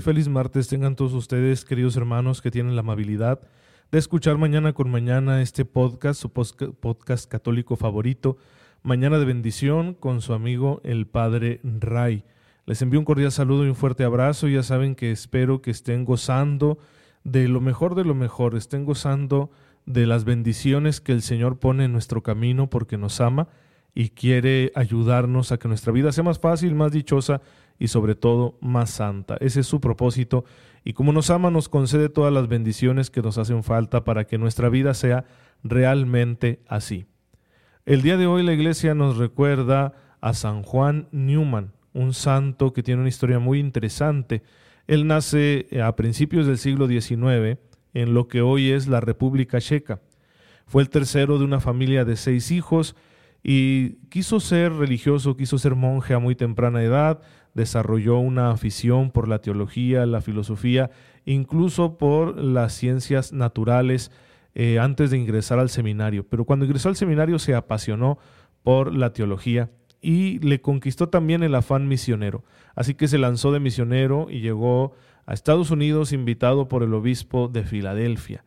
Feliz martes tengan todos ustedes, queridos hermanos, que tienen la amabilidad de escuchar mañana con mañana este podcast, su podcast católico favorito, Mañana de Bendición, con su amigo el Padre Ray. Les envío un cordial saludo y un fuerte abrazo. Ya saben que espero que estén gozando de lo mejor de lo mejor, estén gozando de las bendiciones que el Señor pone en nuestro camino porque nos ama y quiere ayudarnos a que nuestra vida sea más fácil, más dichosa y sobre todo más santa. Ese es su propósito y como nos ama nos concede todas las bendiciones que nos hacen falta para que nuestra vida sea realmente así. El día de hoy la iglesia nos recuerda a San Juan Newman, un santo que tiene una historia muy interesante. Él nace a principios del siglo XIX en lo que hoy es la República Checa. Fue el tercero de una familia de seis hijos y quiso ser religioso, quiso ser monje a muy temprana edad, desarrolló una afición por la teología, la filosofía, incluso por las ciencias naturales eh, antes de ingresar al seminario. Pero cuando ingresó al seminario se apasionó por la teología y le conquistó también el afán misionero. Así que se lanzó de misionero y llegó a Estados Unidos invitado por el obispo de Filadelfia.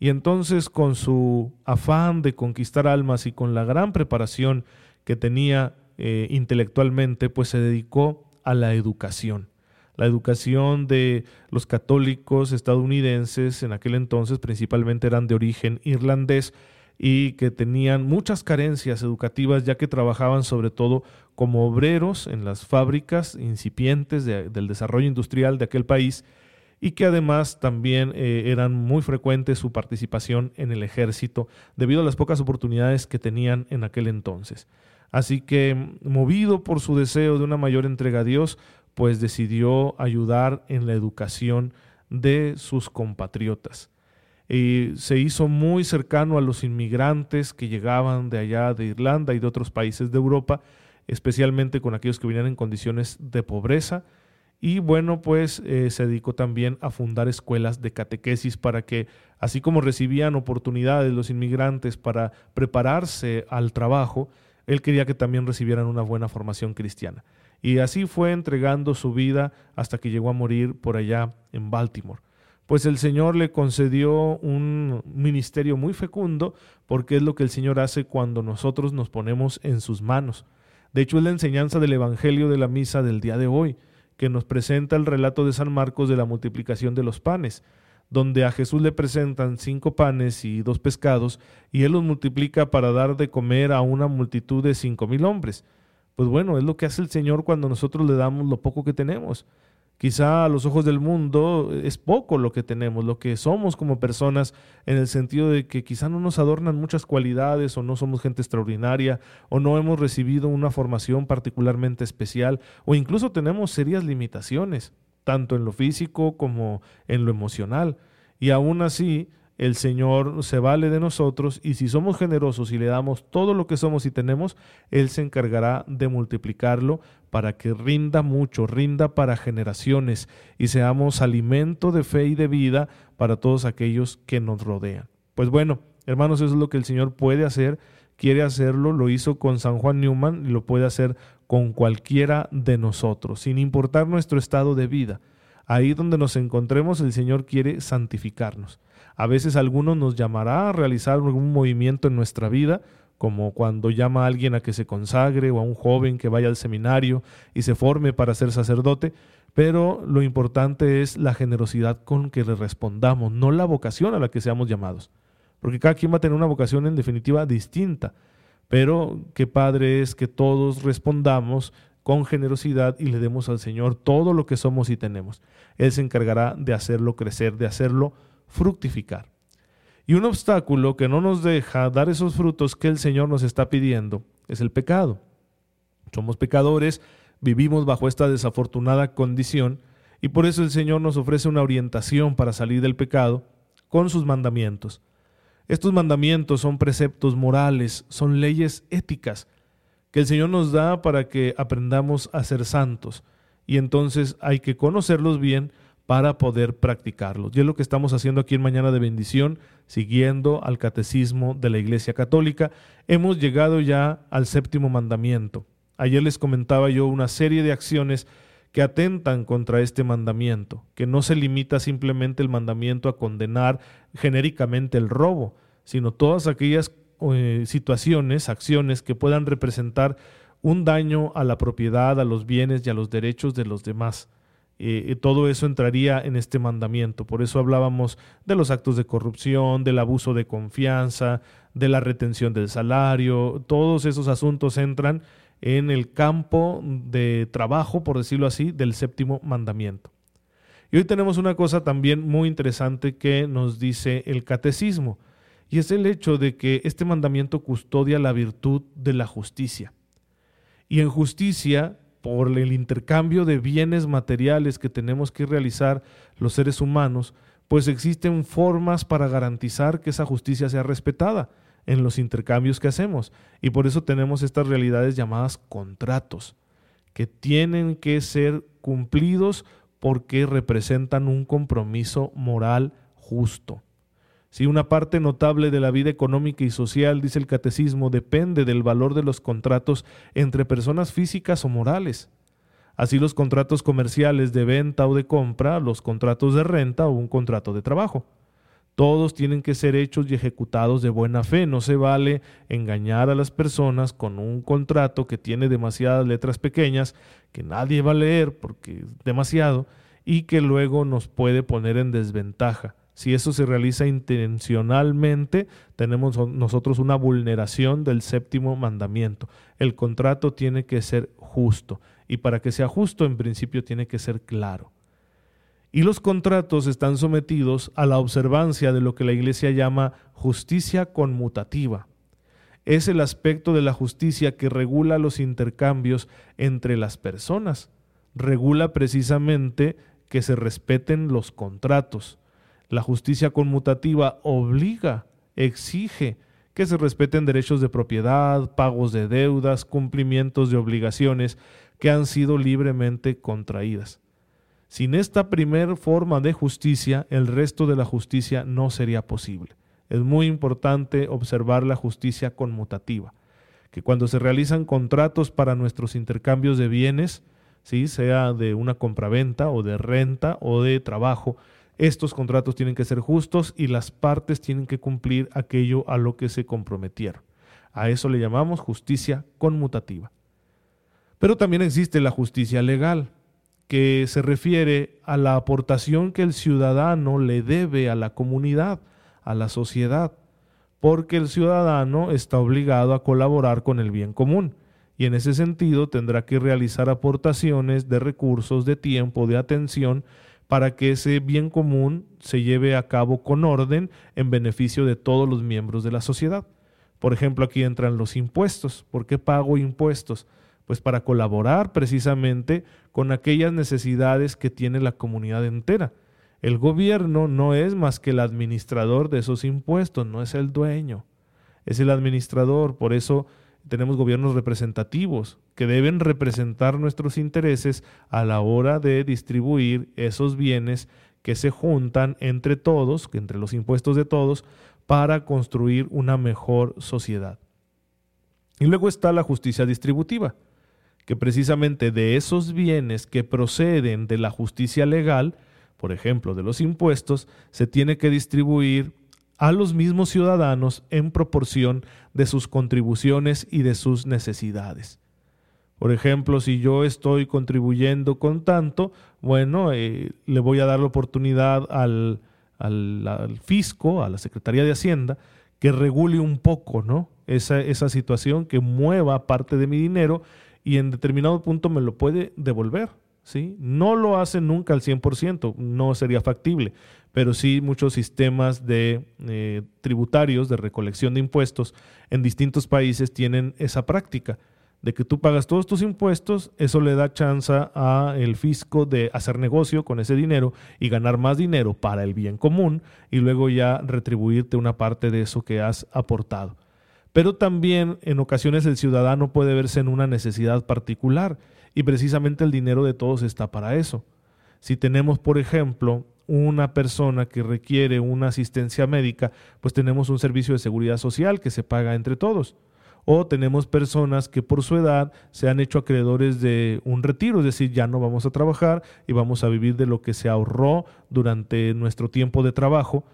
Y entonces con su afán de conquistar almas y con la gran preparación que tenía eh, intelectualmente, pues se dedicó a la educación. La educación de los católicos estadounidenses en aquel entonces principalmente eran de origen irlandés y que tenían muchas carencias educativas ya que trabajaban sobre todo como obreros en las fábricas incipientes del desarrollo industrial de aquel país y que además también eh, eran muy frecuentes su participación en el ejército debido a las pocas oportunidades que tenían en aquel entonces. Así que, movido por su deseo de una mayor entrega a Dios, pues decidió ayudar en la educación de sus compatriotas. Y se hizo muy cercano a los inmigrantes que llegaban de allá de Irlanda y de otros países de Europa, especialmente con aquellos que venían en condiciones de pobreza. Y bueno, pues eh, se dedicó también a fundar escuelas de catequesis para que, así como recibían oportunidades los inmigrantes para prepararse al trabajo, él quería que también recibieran una buena formación cristiana. Y así fue entregando su vida hasta que llegó a morir por allá en Baltimore. Pues el Señor le concedió un ministerio muy fecundo porque es lo que el Señor hace cuando nosotros nos ponemos en sus manos. De hecho, es la enseñanza del Evangelio de la Misa del día de hoy, que nos presenta el relato de San Marcos de la multiplicación de los panes donde a Jesús le presentan cinco panes y dos pescados, y él los multiplica para dar de comer a una multitud de cinco mil hombres. Pues bueno, es lo que hace el Señor cuando nosotros le damos lo poco que tenemos. Quizá a los ojos del mundo es poco lo que tenemos, lo que somos como personas, en el sentido de que quizá no nos adornan muchas cualidades o no somos gente extraordinaria o no hemos recibido una formación particularmente especial o incluso tenemos serias limitaciones tanto en lo físico como en lo emocional. Y aún así, el Señor se vale de nosotros y si somos generosos y le damos todo lo que somos y tenemos, Él se encargará de multiplicarlo para que rinda mucho, rinda para generaciones y seamos alimento de fe y de vida para todos aquellos que nos rodean. Pues bueno, hermanos, eso es lo que el Señor puede hacer, quiere hacerlo, lo hizo con San Juan Newman y lo puede hacer con cualquiera de nosotros, sin importar nuestro estado de vida. Ahí donde nos encontremos, el Señor quiere santificarnos. A veces alguno nos llamará a realizar algún movimiento en nuestra vida, como cuando llama a alguien a que se consagre o a un joven que vaya al seminario y se forme para ser sacerdote, pero lo importante es la generosidad con que le respondamos, no la vocación a la que seamos llamados, porque cada quien va a tener una vocación en definitiva distinta. Pero qué padre es que todos respondamos con generosidad y le demos al Señor todo lo que somos y tenemos. Él se encargará de hacerlo crecer, de hacerlo fructificar. Y un obstáculo que no nos deja dar esos frutos que el Señor nos está pidiendo es el pecado. Somos pecadores, vivimos bajo esta desafortunada condición y por eso el Señor nos ofrece una orientación para salir del pecado con sus mandamientos. Estos mandamientos son preceptos morales, son leyes éticas que el Señor nos da para que aprendamos a ser santos. Y entonces hay que conocerlos bien para poder practicarlos. Y es lo que estamos haciendo aquí en Mañana de Bendición, siguiendo al catecismo de la Iglesia Católica. Hemos llegado ya al séptimo mandamiento. Ayer les comentaba yo una serie de acciones que atentan contra este mandamiento, que no se limita simplemente el mandamiento a condenar genéricamente el robo, sino todas aquellas eh, situaciones, acciones que puedan representar un daño a la propiedad, a los bienes y a los derechos de los demás. Eh, todo eso entraría en este mandamiento. Por eso hablábamos de los actos de corrupción, del abuso de confianza, de la retención del salario. Todos esos asuntos entran en el campo de trabajo, por decirlo así, del séptimo mandamiento. Y hoy tenemos una cosa también muy interesante que nos dice el catecismo, y es el hecho de que este mandamiento custodia la virtud de la justicia. Y en justicia, por el intercambio de bienes materiales que tenemos que realizar los seres humanos, pues existen formas para garantizar que esa justicia sea respetada en los intercambios que hacemos. Y por eso tenemos estas realidades llamadas contratos, que tienen que ser cumplidos porque representan un compromiso moral justo. Si una parte notable de la vida económica y social, dice el catecismo, depende del valor de los contratos entre personas físicas o morales. Así los contratos comerciales de venta o de compra, los contratos de renta o un contrato de trabajo. Todos tienen que ser hechos y ejecutados de buena fe. No se vale engañar a las personas con un contrato que tiene demasiadas letras pequeñas, que nadie va a leer porque es demasiado, y que luego nos puede poner en desventaja. Si eso se realiza intencionalmente, tenemos nosotros una vulneración del séptimo mandamiento. El contrato tiene que ser justo y para que sea justo en principio tiene que ser claro. Y los contratos están sometidos a la observancia de lo que la Iglesia llama justicia conmutativa. Es el aspecto de la justicia que regula los intercambios entre las personas. Regula precisamente que se respeten los contratos. La justicia conmutativa obliga, exige que se respeten derechos de propiedad, pagos de deudas, cumplimientos de obligaciones que han sido libremente contraídas. Sin esta primer forma de justicia, el resto de la justicia no sería posible. Es muy importante observar la justicia conmutativa, que cuando se realizan contratos para nuestros intercambios de bienes, ¿sí? sea de una compraventa o de renta o de trabajo, estos contratos tienen que ser justos y las partes tienen que cumplir aquello a lo que se comprometieron. A eso le llamamos justicia conmutativa. Pero también existe la justicia legal, que se refiere a la aportación que el ciudadano le debe a la comunidad, a la sociedad, porque el ciudadano está obligado a colaborar con el bien común y en ese sentido tendrá que realizar aportaciones de recursos, de tiempo, de atención, para que ese bien común se lleve a cabo con orden en beneficio de todos los miembros de la sociedad. Por ejemplo, aquí entran los impuestos. ¿Por qué pago impuestos? Pues para colaborar precisamente con aquellas necesidades que tiene la comunidad entera. El gobierno no es más que el administrador de esos impuestos, no es el dueño, es el administrador. Por eso tenemos gobiernos representativos que deben representar nuestros intereses a la hora de distribuir esos bienes que se juntan entre todos, entre los impuestos de todos, para construir una mejor sociedad. Y luego está la justicia distributiva que precisamente de esos bienes que proceden de la justicia legal, por ejemplo, de los impuestos, se tiene que distribuir a los mismos ciudadanos en proporción de sus contribuciones y de sus necesidades. Por ejemplo, si yo estoy contribuyendo con tanto, bueno, eh, le voy a dar la oportunidad al, al, fisco, a la Secretaría de Hacienda, que regule un poco ¿no? esa, esa situación, que mueva parte de mi dinero y en determinado punto me lo puede devolver. ¿Sí? No lo hacen nunca al 100%, no sería factible, pero sí muchos sistemas de eh, tributarios, de recolección de impuestos en distintos países tienen esa práctica de que tú pagas todos tus impuestos, eso le da chance a el fisco de hacer negocio con ese dinero y ganar más dinero para el bien común y luego ya retribuirte una parte de eso que has aportado. Pero también en ocasiones el ciudadano puede verse en una necesidad particular y precisamente el dinero de todos está para eso. Si tenemos, por ejemplo, una persona que requiere una asistencia médica, pues tenemos un servicio de seguridad social que se paga entre todos o tenemos personas que por su edad se han hecho acreedores de un retiro, es decir, ya no vamos a trabajar y vamos a vivir de lo que se ahorró durante nuestro tiempo de trabajo,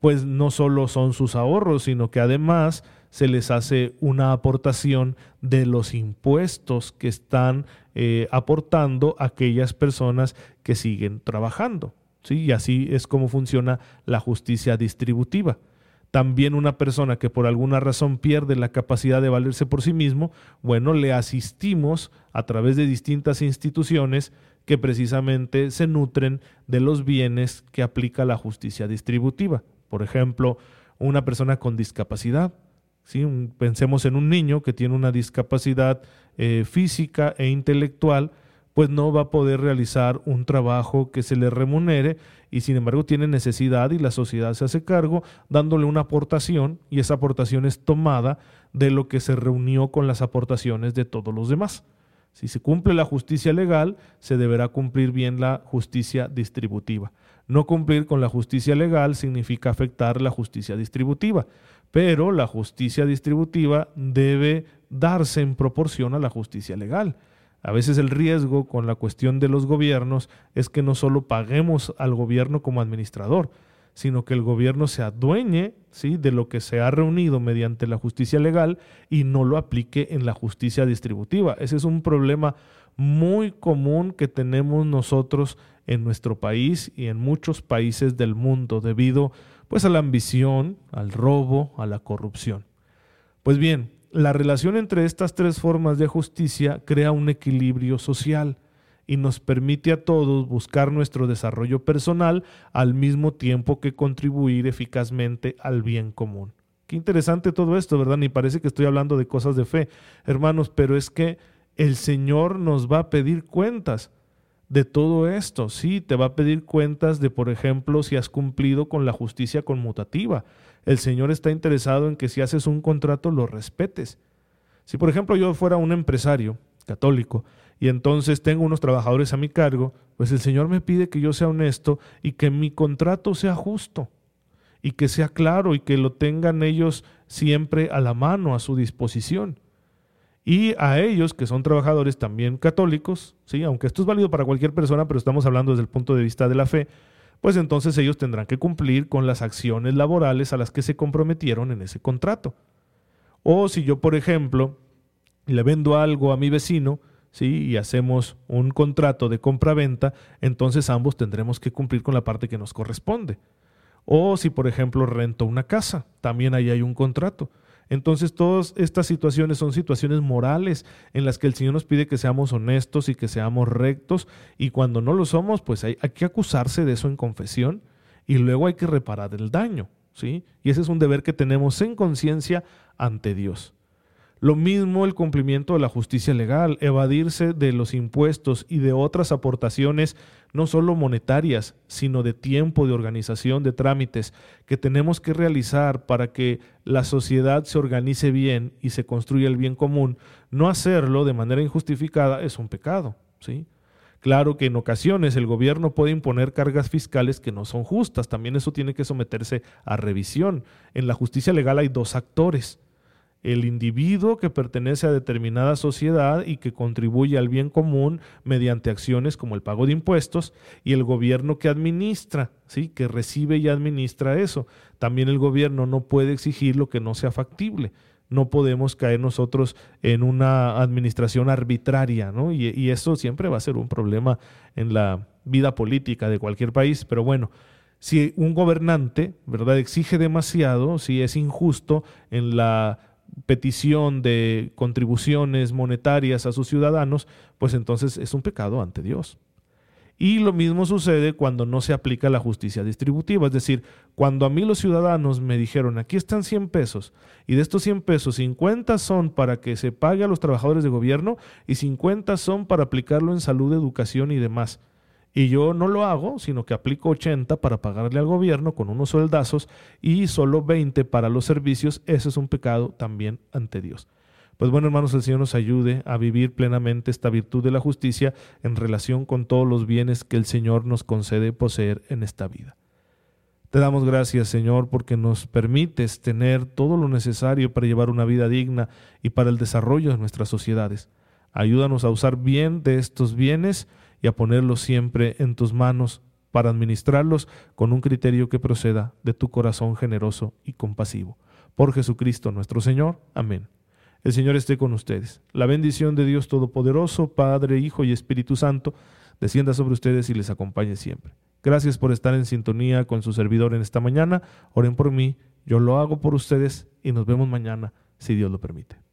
pues no solo son sus ahorros, sino que además se les hace una aportación de los impuestos que están eh, aportando aquellas personas que siguen trabajando. ¿sí? Y así es como funciona la justicia distributiva. También una persona que por alguna razón pierde la capacidad de valerse por sí mismo, bueno, le asistimos a través de distintas instituciones que precisamente se nutren de los bienes que aplica la justicia distributiva. Por ejemplo, una persona con discapacidad. ¿Sí? Pensemos en un niño que tiene una discapacidad eh, física e intelectual, pues no va a poder realizar un trabajo que se le remunere y sin embargo tiene necesidad y la sociedad se hace cargo dándole una aportación y esa aportación es tomada de lo que se reunió con las aportaciones de todos los demás. Si se cumple la justicia legal, se deberá cumplir bien la justicia distributiva. No cumplir con la justicia legal significa afectar la justicia distributiva, pero la justicia distributiva debe darse en proporción a la justicia legal. A veces el riesgo con la cuestión de los gobiernos es que no solo paguemos al gobierno como administrador, sino que el gobierno se adueñe ¿sí? de lo que se ha reunido mediante la justicia legal y no lo aplique en la justicia distributiva. Ese es un problema muy común que tenemos nosotros en nuestro país y en muchos países del mundo debido pues a la ambición, al robo, a la corrupción. Pues bien, la relación entre estas tres formas de justicia crea un equilibrio social y nos permite a todos buscar nuestro desarrollo personal al mismo tiempo que contribuir eficazmente al bien común. Qué interesante todo esto, ¿verdad? Ni parece que estoy hablando de cosas de fe, hermanos, pero es que el Señor nos va a pedir cuentas de todo esto. Sí, te va a pedir cuentas de, por ejemplo, si has cumplido con la justicia conmutativa, el Señor está interesado en que si haces un contrato lo respetes. Si por ejemplo yo fuera un empresario católico y entonces tengo unos trabajadores a mi cargo, pues el Señor me pide que yo sea honesto y que mi contrato sea justo y que sea claro y que lo tengan ellos siempre a la mano, a su disposición. Y a ellos, que son trabajadores también católicos, ¿sí? aunque esto es válido para cualquier persona, pero estamos hablando desde el punto de vista de la fe, pues entonces ellos tendrán que cumplir con las acciones laborales a las que se comprometieron en ese contrato. O si yo, por ejemplo, le vendo algo a mi vecino, ¿sí? y hacemos un contrato de compra-venta, entonces ambos tendremos que cumplir con la parte que nos corresponde. O si, por ejemplo, rento una casa, también ahí hay un contrato. Entonces todas estas situaciones son situaciones morales en las que el Señor nos pide que seamos honestos y que seamos rectos y cuando no lo somos, pues hay, que acusarse de eso en confesión y luego hay que reparar el daño, ¿sí? Y ese es un deber que tenemos en conciencia ante Dios. Lo mismo el cumplimiento de la justicia legal, evadirse de los impuestos y de otras aportaciones, no solo monetarias, sino de tiempo, de organización, de trámites que tenemos que realizar para que la sociedad se organice bien y se construya el bien común. No hacerlo de manera injustificada es un pecado, ¿sí? Claro que en ocasiones el gobierno puede imponer cargas fiscales que no son justas, también eso tiene que someterse a revisión. En la justicia legal hay dos actores, el individuo que pertenece a determinada sociedad y que contribuye al bien común mediante acciones como el pago de impuestos y el gobierno que administra, ¿sí? que recibe y administra eso. También el gobierno no puede exigir lo que no sea factible. No podemos caer nosotros en una administración arbitraria, ¿no? Y, y eso siempre va a ser un problema en la vida política de cualquier país, pero bueno, si un gobernante, ¿verdad?, exige demasiado, si es injusto en la petición de contribuciones monetarias a sus ciudadanos, pues entonces es un pecado ante Dios. Y lo mismo sucede cuando no se aplica la justicia distributiva, es decir, cuando a mí los ciudadanos me dijeron, aquí están 100 pesos, y de estos 100 pesos, 50 son para que se pague a los trabajadores de gobierno y 50 son para aplicarlo en salud, educación y demás. Y yo no lo hago, sino que aplico 80 para pagarle al gobierno con unos sueldazos y solo 20 para los servicios. Ese es un pecado también ante Dios. Pues bueno, hermanos, el Señor nos ayude a vivir plenamente esta virtud de la justicia en relación con todos los bienes que el Señor nos concede poseer en esta vida. Te damos gracias, Señor, porque nos permites tener todo lo necesario para llevar una vida digna y para el desarrollo de nuestras sociedades. Ayúdanos a usar bien de estos bienes y a ponerlos siempre en tus manos para administrarlos con un criterio que proceda de tu corazón generoso y compasivo. Por Jesucristo nuestro Señor. Amén. El Señor esté con ustedes. La bendición de Dios Todopoderoso, Padre, Hijo y Espíritu Santo, descienda sobre ustedes y les acompañe siempre. Gracias por estar en sintonía con su servidor en esta mañana. Oren por mí, yo lo hago por ustedes y nos vemos mañana, si Dios lo permite.